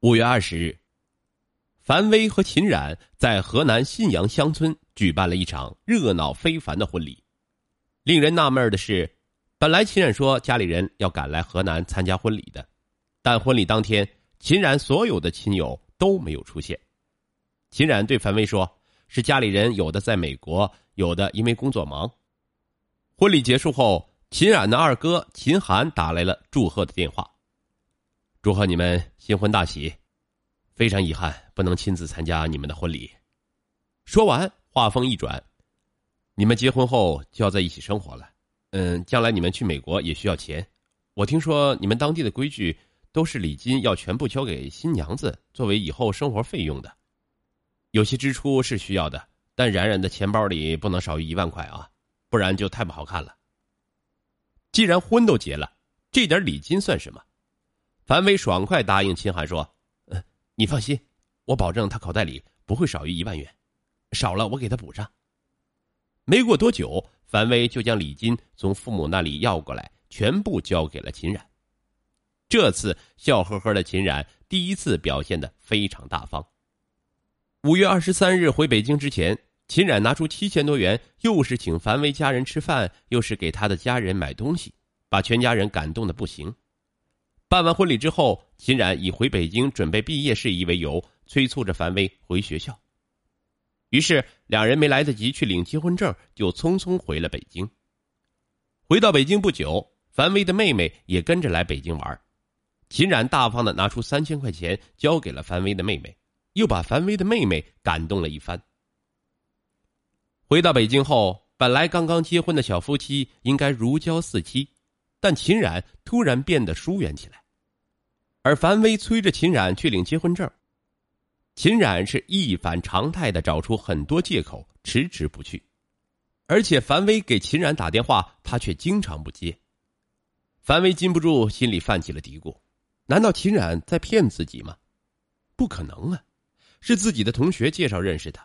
五月二十日，樊威和秦冉在河南信阳乡村举办了一场热闹非凡的婚礼。令人纳闷的是，本来秦冉说家里人要赶来河南参加婚礼的，但婚礼当天，秦冉所有的亲友都没有出现。秦冉对樊威说：“是家里人有的在美国，有的因为工作忙。”婚礼结束后，秦冉的二哥秦寒打来了祝贺的电话。祝贺你们新婚大喜！非常遗憾不能亲自参加你们的婚礼。说完，话锋一转：“你们结婚后就要在一起生活了，嗯，将来你们去美国也需要钱。我听说你们当地的规矩都是礼金要全部交给新娘子作为以后生活费用的。有些支出是需要的，但冉冉的钱包里不能少于一万块啊，不然就太不好看了。既然婚都结了，这点礼金算什么？”樊威爽快答应秦寒说：“嗯，你放心，我保证他口袋里不会少于一万元，少了我给他补上。”没过多久，樊威就将礼金从父母那里要过来，全部交给了秦冉。这次笑呵呵的秦冉第一次表现的非常大方。五月二十三日回北京之前，秦冉拿出七千多元，又是请樊威家人吃饭，又是给他的家人买东西，把全家人感动的不行。办完婚礼之后，秦冉以回北京准备毕业事宜为由，催促着樊威回学校。于是两人没来得及去领结婚证，就匆匆回了北京。回到北京不久，樊威的妹妹也跟着来北京玩。秦冉大方的拿出三千块钱交给了樊威的妹妹，又把樊威的妹妹感动了一番。回到北京后，本来刚刚结婚的小夫妻应该如胶似漆。但秦冉突然变得疏远起来，而樊威催着秦冉去领结婚证，秦冉是一反常态的找出很多借口，迟迟不去，而且樊威给秦冉打电话，他却经常不接。樊威禁不住心里泛起了嘀咕：难道秦冉在骗自己吗？不可能啊，是自己的同学介绍认识的，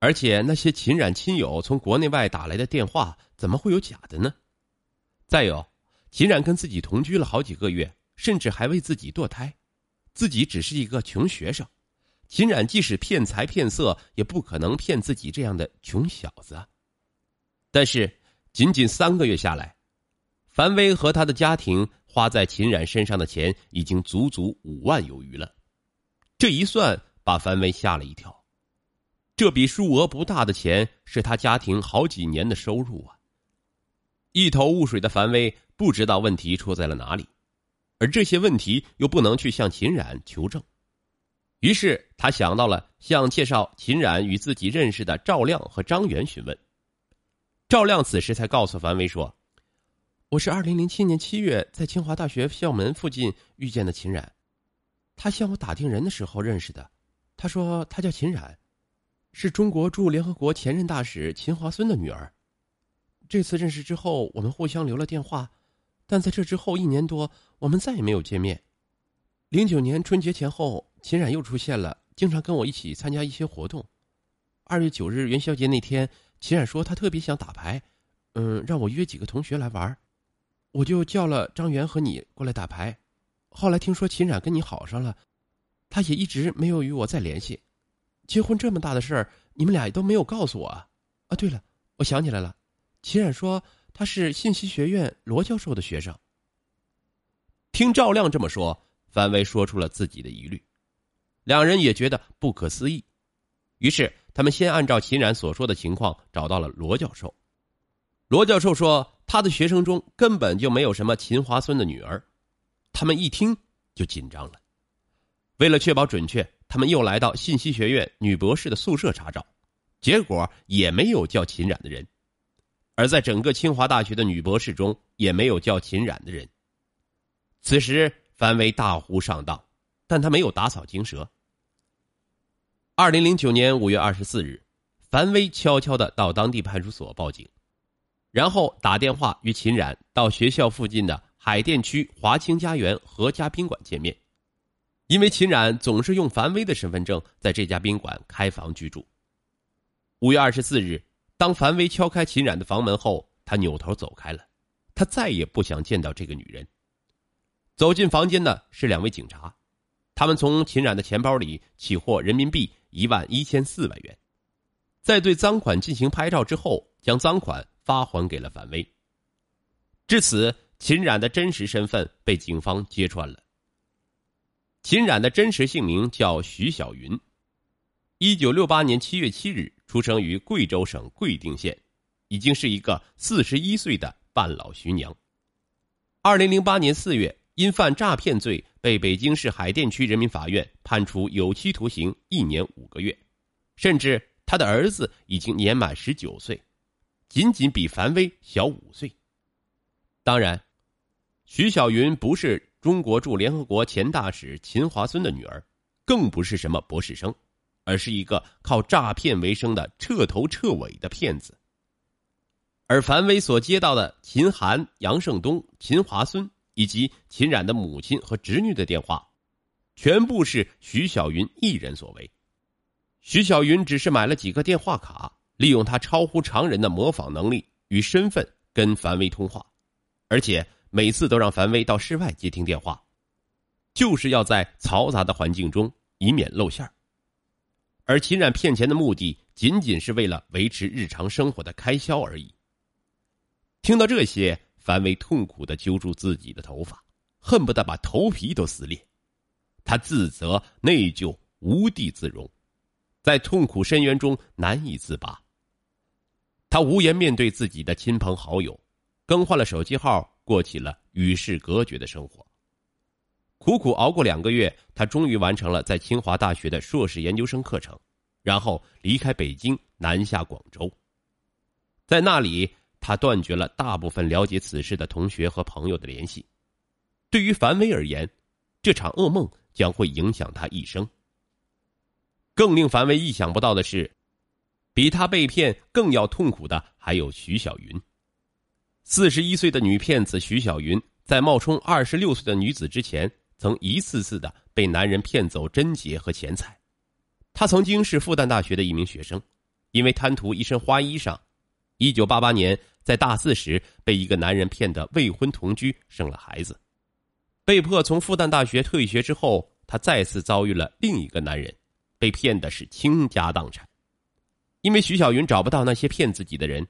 而且那些秦冉亲友从国内外打来的电话，怎么会有假的呢？再有。秦冉跟自己同居了好几个月，甚至还为自己堕胎，自己只是一个穷学生。秦冉即使骗财骗色，也不可能骗自己这样的穷小子。但是，仅仅三个月下来，樊威和他的家庭花在秦冉身上的钱已经足足五万有余了。这一算，把樊威吓了一跳。这笔数额不大的钱，是他家庭好几年的收入啊！一头雾水的樊威。不知道问题出在了哪里，而这些问题又不能去向秦冉求证，于是他想到了向介绍秦冉与自己认识的赵亮和张元询问。赵亮此时才告诉樊威说：“我是二零零七年七月在清华大学校门附近遇见的秦冉，他向我打听人的时候认识的。他说他叫秦冉，是中国驻联合国前任大使秦华孙的女儿。这次认识之后，我们互相留了电话。”但在这之后一年多，我们再也没有见面。零九年春节前后，秦冉又出现了，经常跟我一起参加一些活动。二月九日元宵节那天，秦冉说他特别想打牌，嗯，让我约几个同学来玩，我就叫了张元和你过来打牌。后来听说秦冉跟你好上了，他也一直没有与我再联系。结婚这么大的事儿，你们俩都没有告诉我啊！啊，对了，我想起来了，秦冉说。他是信息学院罗教授的学生。听赵亮这么说，范威说出了自己的疑虑，两人也觉得不可思议，于是他们先按照秦冉所说的情况找到了罗教授。罗教授说，他的学生中根本就没有什么秦华孙的女儿。他们一听就紧张了，为了确保准确，他们又来到信息学院女博士的宿舍查找，结果也没有叫秦冉的人。而在整个清华大学的女博士中，也没有叫秦冉的人。此时，樊威大呼上当，但他没有打草惊蛇。二零零九年五月二十四日，樊威悄悄的到当地派出所报警，然后打电话与秦冉到学校附近的海淀区华清家园何家宾馆见面，因为秦冉总是用樊威的身份证在这家宾馆开房居住。五月二十四日。当樊威敲开秦冉的房门后，他扭头走开了，他再也不想见到这个女人。走进房间的是两位警察，他们从秦冉的钱包里起获人民币一万一千四百元，在对赃款进行拍照之后，将赃款发还给了樊威。至此，秦冉的真实身份被警方揭穿了。秦冉的真实姓名叫徐小云，一九六八年七月七日出生于贵州省贵定县，已经是一个四十一岁的半老徐娘。二零零八年四月，因犯诈骗罪被北京市海淀区人民法院判处有期徒刑一年五个月，甚至他的儿子已经年满十九岁，仅仅比樊威小五岁。当然，徐小云不是中国驻联合国前大使秦华孙的女儿，更不是什么博士生，而是一个靠诈骗为生的彻头彻尾的骗子。而樊威所接到的秦涵、杨胜东、秦华孙以及秦冉的母亲和侄女的电话，全部是徐小云一人所为。徐小云只是买了几个电话卡，利用他超乎常人的模仿能力与身份跟樊威通话。而且每次都让樊威到室外接听电话，就是要在嘈杂的环境中，以免露馅而秦冉骗钱的目的，仅仅是为了维持日常生活的开销而已。听到这些，樊威痛苦的揪住自己的头发，恨不得把头皮都撕裂。他自责、内疚、无地自容，在痛苦深渊中难以自拔。他无颜面对自己的亲朋好友。更换了手机号，过起了与世隔绝的生活。苦苦熬过两个月，他终于完成了在清华大学的硕士研究生课程，然后离开北京，南下广州。在那里，他断绝了大部分了解此事的同学和朋友的联系。对于樊威而言，这场噩梦将会影响他一生。更令樊威意想不到的是，比他被骗更要痛苦的还有徐小云。四十一岁的女骗子徐小云，在冒充二十六岁的女子之前，曾一次次的被男人骗走贞洁和钱财。她曾经是复旦大学的一名学生，因为贪图一身花衣裳，一九八八年在大四时被一个男人骗得未婚同居，生了孩子，被迫从复旦大学退学之后，她再次遭遇了另一个男人，被骗的是倾家荡产。因为徐小云找不到那些骗自己的人，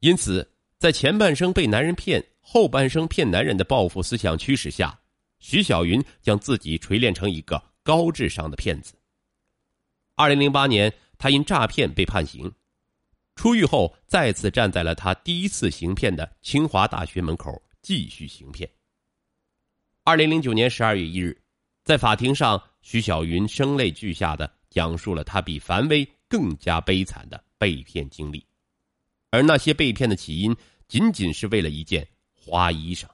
因此。在前半生被男人骗，后半生骗男人的报复思想驱使下，徐小云将自己锤炼成一个高智商的骗子。二零零八年，他因诈骗被判刑，出狱后再次站在了他第一次行骗的清华大学门口继续行骗。二零零九年十二月一日，在法庭上，徐小云声泪俱下的讲述了他比樊威更加悲惨的被骗经历。而那些被骗的起因，仅仅是为了一件花衣裳。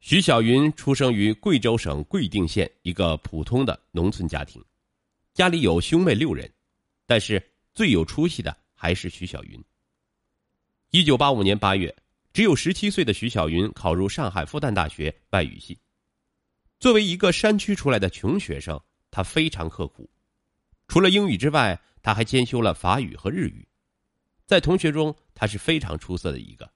徐小云出生于贵州省贵定县一个普通的农村家庭，家里有兄妹六人，但是最有出息的还是徐小云。一九八五年八月，只有十七岁的徐小云考入上海复旦大学外语系。作为一个山区出来的穷学生，他非常刻苦，除了英语之外，他还兼修了法语和日语。在同学中，他是非常出色的一个。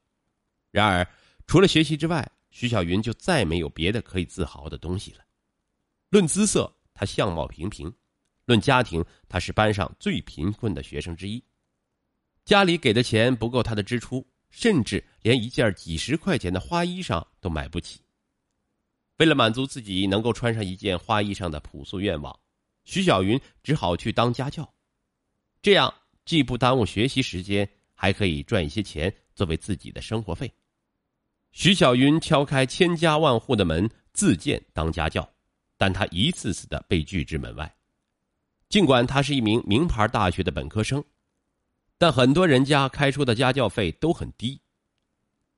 然而，除了学习之外，徐小云就再没有别的可以自豪的东西了。论姿色，她相貌平平；论家庭，她是班上最贫困的学生之一。家里给的钱不够她的支出，甚至连一件几十块钱的花衣裳都买不起。为了满足自己能够穿上一件花衣裳的朴素愿望，徐小云只好去当家教。这样。既不耽误学习时间，还可以赚一些钱作为自己的生活费。徐小云敲开千家万户的门，自荐当家教，但他一次次的被拒之门外。尽管他是一名名牌大学的本科生，但很多人家开出的家教费都很低。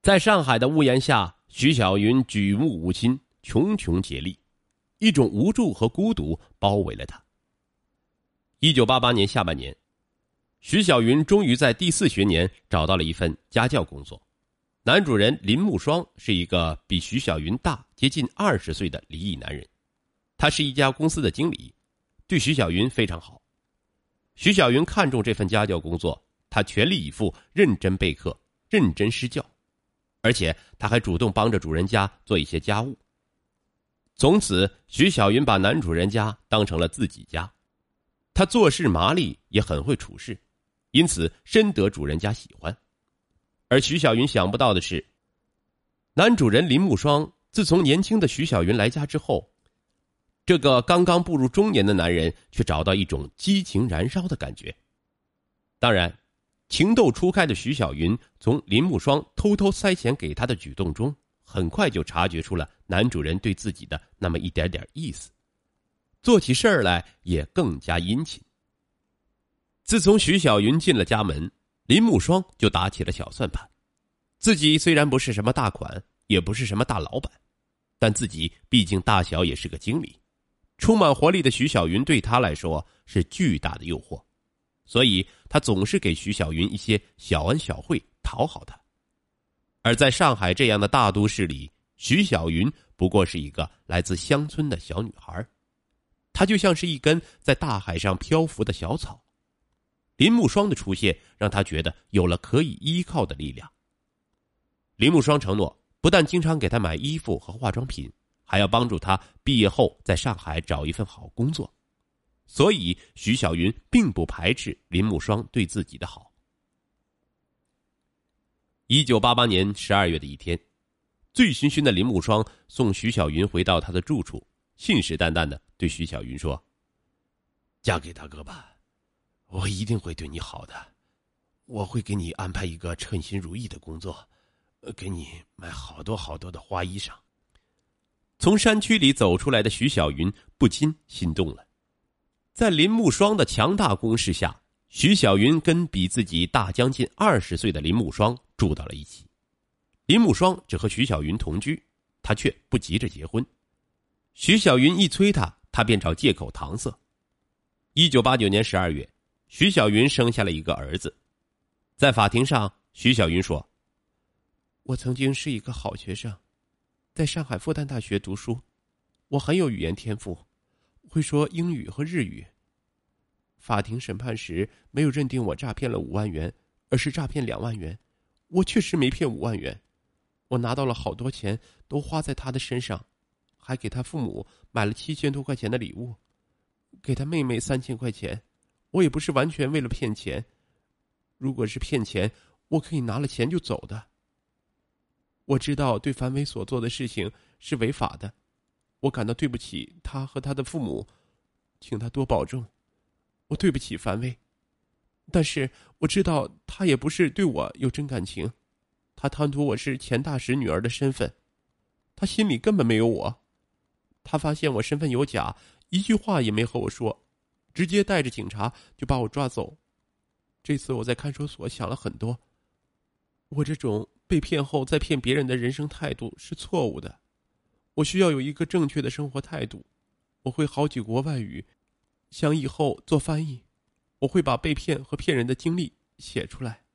在上海的屋檐下，徐小云举目无亲，穷穷竭力，一种无助和孤独包围了他。一九八八年下半年。徐小云终于在第四学年找到了一份家教工作，男主人林木双是一个比徐小云大接近二十岁的离异男人，他是一家公司的经理，对徐小云非常好。徐小云看中这份家教工作，他全力以赴，认真备课，认真施教，而且他还主动帮着主人家做一些家务。从此，徐小云把男主人家当成了自己家。他做事麻利，也很会处事，因此深得主人家喜欢。而徐小云想不到的是，男主人林木霜自从年轻的徐小云来家之后，这个刚刚步入中年的男人却找到一种激情燃烧的感觉。当然，情窦初开的徐小云从林木霜偷偷塞钱给他的举动中。很快就察觉出了男主人对自己的那么一点点意思，做起事儿来也更加殷勤。自从徐小云进了家门，林木霜就打起了小算盘。自己虽然不是什么大款，也不是什么大老板，但自己毕竟大小也是个经理。充满活力的徐小云对他来说是巨大的诱惑，所以他总是给徐小云一些小恩小惠，讨好她。而在上海这样的大都市里，徐小云不过是一个来自乡村的小女孩，她就像是一根在大海上漂浮的小草。林木霜的出现让他觉得有了可以依靠的力量。林木霜承诺，不但经常给他买衣服和化妆品，还要帮助他毕业后在上海找一份好工作。所以，徐小云并不排斥林木霜对自己的好。一九八八年十二月的一天，醉醺醺的林木霜送徐小云回到他的住处，信誓旦旦的对徐小云说：“嫁给大哥吧，我一定会对你好的，我会给你安排一个称心如意的工作，给你买好多好多的花衣裳。”从山区里走出来的徐小云不禁心动了，在林木霜的强大攻势下。徐小云跟比自己大将近二十岁的林木霜住到了一起，林木霜只和徐小云同居，他却不急着结婚。徐小云一催他，他便找借口搪塞。一九八九年十二月，徐小云生下了一个儿子，在法庭上，徐小云说：“我曾经是一个好学生，在上海复旦大学读书，我很有语言天赋，会说英语和日语。”法庭审判时没有认定我诈骗了五万元，而是诈骗两万元。我确实没骗五万元，我拿到了好多钱，都花在他的身上，还给他父母买了七千多块钱的礼物，给他妹妹三千块钱。我也不是完全为了骗钱，如果是骗钱，我可以拿了钱就走的。我知道对樊伟所做的事情是违法的，我感到对不起他和他的父母，请他多保重。我对不起樊威，但是我知道他也不是对我有真感情，他贪图我是钱大使女儿的身份，他心里根本没有我。他发现我身份有假，一句话也没和我说，直接带着警察就把我抓走。这次我在看守所想了很多，我这种被骗后再骗别人的人生态度是错误的，我需要有一个正确的生活态度。我会好几国外语。想以后做翻译，我会把被骗和骗人的经历写出来。